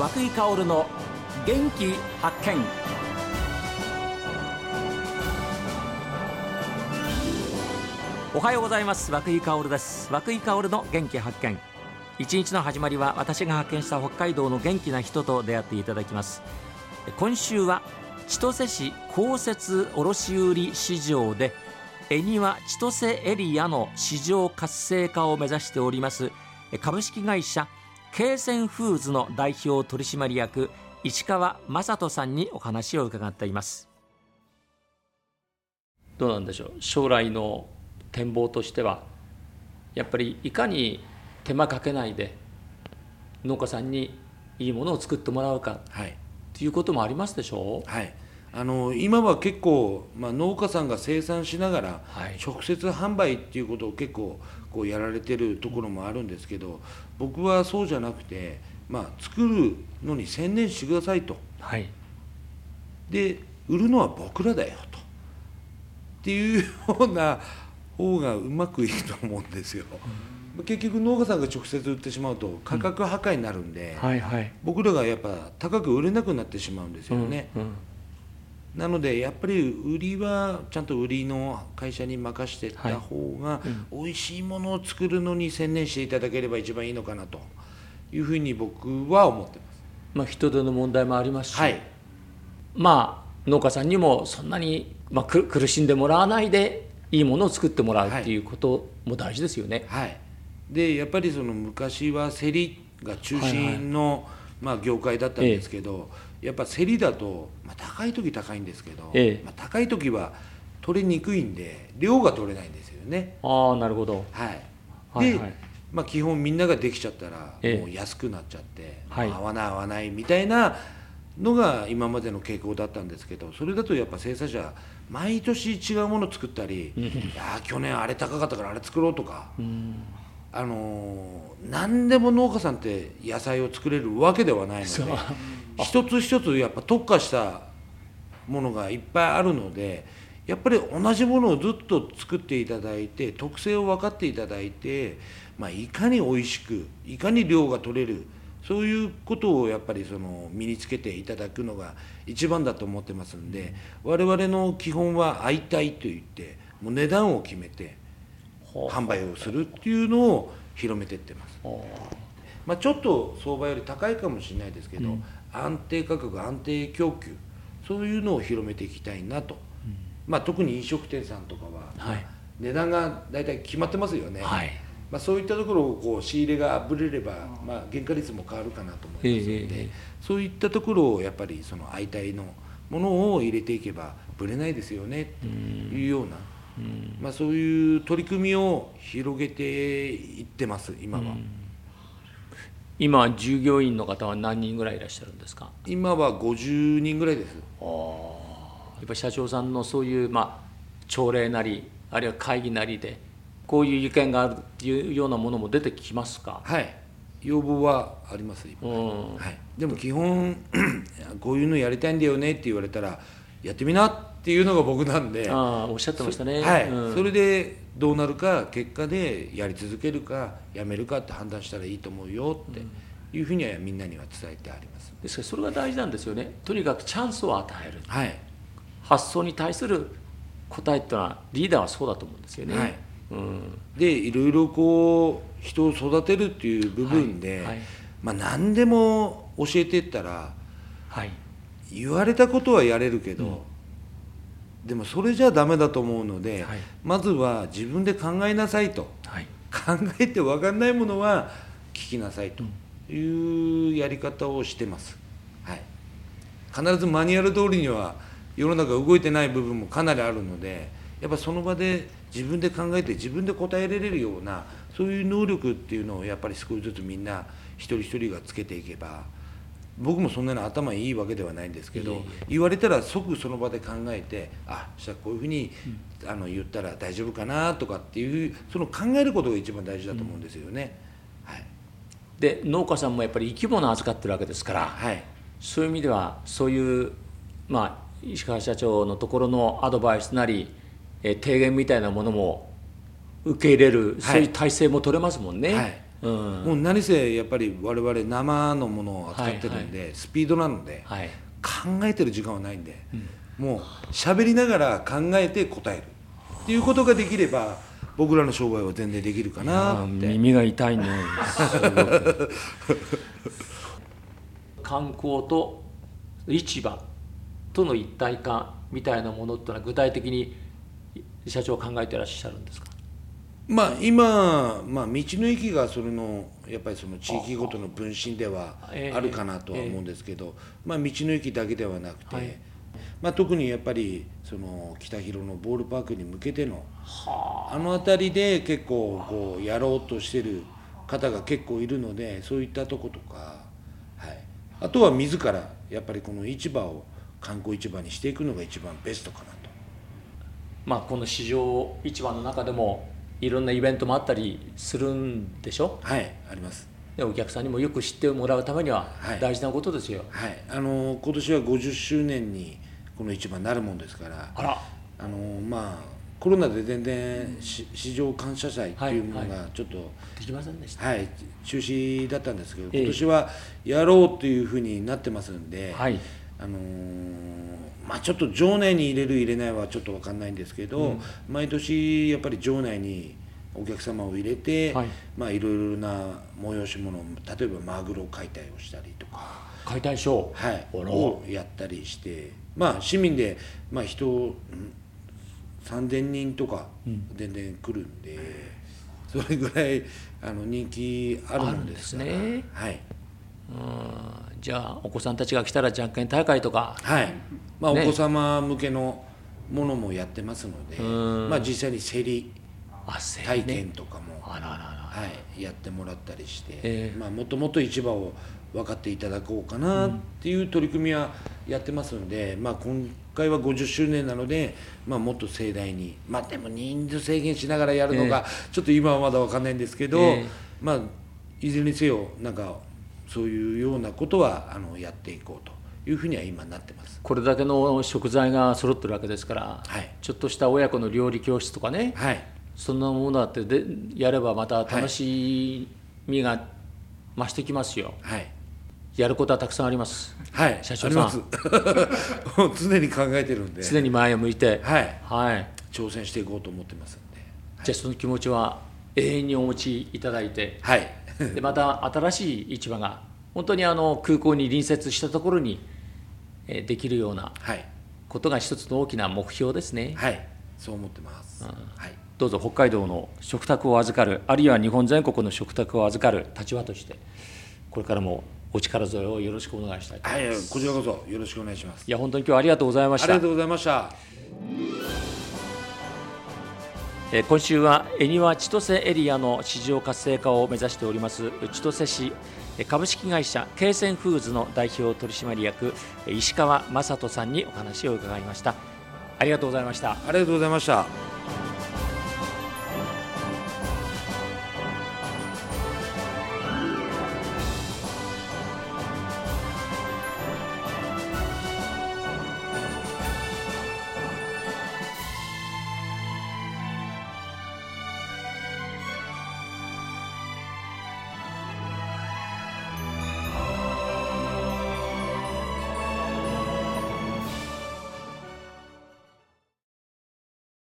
和久井薫の元気発見。おはようございます。和井薫です。和井薫の元気発見。一日の始まりは私が発見した北海道の元気な人と出会っていただきます。今週は千歳市公設卸売市場で恵庭千歳エリアの市場活性化を目指しております株式会社京泉フーズの代表取締役市川雅人さんにお話を伺っています。どうなんでしょう？将来の展望としてはやっぱりいかに手間かけないで農家さんにいいものを作ってもらうか、はい、ということもありますでしょう、はい、あの今は結構、まあ、農家さんが生産しながら、直接販売っていうことを結構こうやられてるところもあるんですけど僕はそうじゃなくて、まあ、作るのに専念してくださいと。はい、で売るのは僕らだよと。っていうような方がうまくいくと思うんですよ。うん、結局農家さんが直接売ってしまうと価格破壊になるんで、僕らがやっぱ高く売れなくなってしまうんですよね。うんなのでやっぱり売りはちゃんと売りの会社に任していった方が、美味しいものを作るのに専念していただければ一番いいのかなというふうに僕は思ってます。まあ、人手の問題もありますし、はい、まあ農家さんにもそんなに、まあ、苦しんでもらわないでいいものを作ってもらうっていうことも大事ですよね。はい、でやっぱりその昔は競りが中心の、はいはい、まあ、業界だったんですけど、ええ、やっぱ競りだと、まあ、高い時高いんですけど、え、まあ、高い時は取りにくいんで量が取れないんですよね。ああなるほど、はい、で、はいはい、まあ、基本みんなができちゃったらもう安くなっちゃって、合わない合わないみたいなのが今までの傾向だったんですけどそれだとやっぱ生産者毎年違うもの作ったり「いや去年あれ高かったからあれ作ろう」とか、あの何でも農家さんって野菜を作れるわけではないので一つ一つやっぱ特化したものがいっぱいあるのでやっぱり同じものをずっと作っていただいて特性を分かっていただいて、まあ、いかに美味しくいかに量が取れる。そういうことをやっぱりその身につけていただくのが一番だと思ってますんで我々の基本は「会いたい」と言ってもう値段を決めて販売をするっていうのを広めていってます。まあ、ちょっと相場より高いかもしれないですけど、うん、安定価格安定供給そういうのを広めていきたいなと、うん、まあ、特に飲食店さんとかは、はい、値段が大体決まってますよね。はい。まあ、そういったところをこう仕入れがぶれれば、まあ、原価率も変わるかなと思いますので、えー、そういったところをやっぱりその相対のものを入れていけばぶれないですよねというような、うん、まあ、そういう取り組みを広げていってます今は。今従業員の方は何人ぐらいいらっしゃるんですか？今は50人ぐらいです。あやっぱ社長さんのそういう、まあ、朝礼なりあるいは会議なりでこういう意見があるっていうようなものも出てきますか？はい。要望はあります今、はい、でも基本 こういうのやりたいんだよねって言われたらやってみなっていうのが僕なんで。あおっしゃってましたね。はい、うん、それでどうなるか結果でやり続けるかやめるかって判断したらいいと思うよっていうふうにはみんなには伝えてあります。ですからそれが大事なんですよね。とにかくチャンスを与える、はい、発想に対する答えっていうのはリーダーはそうだと思うんですよね、はい。うん、でいろいろこう人を育てるっていう部分で、はいはい、まあ、何でも教えていったら、はい、言われたことはやれるけど、うん、でもそれじゃダメだと思うので、はい、まずは自分で考えなさいと、考えて分かんないものは聞きなさいというやり方をしてます。はい、必ずマニュアル通りには世の中動いてない部分もかなりあるのでやっぱその場で自分で考えて自分で答えられるようなそういう能力っていうのをやっぱり少しずつみんな一人一人がつけていけば僕もそんなに頭いいわけではないんですけど言われたら即その場で考えてあじゃあこういうふうに、あの言ったら大丈夫かなとかっていうその考えることが一番大事だと思うんですよね。はい、で農家さんもやっぱり生き物預かってるわけですから、はい、そういう意味ではそういうまあ石川社長のところのアドバイスなりえ提言みたいなものも受け入れる、はい、そういう体制も取れますもんね。はい、うん、もう何せやっぱり我々生のものを扱ってるんで、はいはい、スピードなので、はい、考えてる時間はないんで、うん、もう喋りながら考えて答えるっていうことができれば僕らの商売は全然できるかなって。耳が痛いね。観光と市場との一体感みたいなものってのは具体的に社長考えていらっしゃるんですか？まあ今、まあ、道の駅がそれのやっぱりその地域ごとの分身ではあるかなとは思うんですけど、まあ、道の駅だけではなくて、はい、まあ、特にやっぱりその北広のボールパークに向けてのあの辺りで結構こうやろうとしてる方が結構いるのでそういったとことか、はい、あとは自らやっぱりこの市場を観光市場にしていくのが一番ベストかなと。まあ、この市場市場の中でもいろんなイベントもあったりするんでしょ？はいあります。でお客さんにもよく知ってもらうためには大事なことですよ。はい、はい、あの今年は50周年にこの市場になるもんですからあら。あのまあコロナで全然市場感謝祭っていうものがちょっと、はいはい、できませんでした、はい、中止だったんですけど、今年はやろうというふうになってますんで、はい、あのまあ、ちょっと場内に入れる入れないはちょっと分かんないんですけど、うん、毎年やっぱり場内にお客様を入れて、はい。まあ、いろいろな催し物例えばマグロ解体をしたりとか解体ショー、はい、をやったりしてまあ市民で、まあ人、人3,000人とか全然来るんで、うん、それぐらいあの人気あるもんですね。はい、うんじゃあお子さんたちが来たらじゃんけん大会とか。はい。まあ、ね、お子様向けのものもやってますので、まあ、実際に競り体験とかも、はい、やってもらったりして、えー、まあ、もっともっと市場を分かっていただこうかなっていう取り組みはやってますので、まあ、今回は50周年なので、まあ、もっと盛大にまあでも人数制限しながらやるのが、ちょっと今はまだ分かんないんですけど、えー、まあいずれにせよなんかそういうようなことはあのやっていこうというふうには今なってます。これだけの食材が揃ってるわけですから、はい、ちょっとした親子の料理教室とかね、はい、そんなものだってでやればまた楽しみが増してきますよ、はい、やることはたくさんあります。はい。社長さん。常に考えてるんで。常に前を向いて。はい、はい、挑戦していこうと思ってますんで、はい、じゃあその気持ちは？永遠にお持ちいただいて、はい、でまた新しい市場が本当にあの空港に隣接したところにできるようなことが一つの大きな目標ですね。はい、そう思ってます、うん、はい、どうぞ北海道の食卓を預かるあるいは日本全国の食卓を預かる立場としてこれからもお力添えをよろしくお願いしたいと思います。はい、こちらこそよろしくお願いします。いや本当に今日はありがとうございました。ありがとうございました。今週は恵庭千歳エリアの市場活性化を目指しております千歳市株式会社京泉フーズの代表取締役石川雅人さんにお話を伺いました。ありがとうございました。ありがとうございました。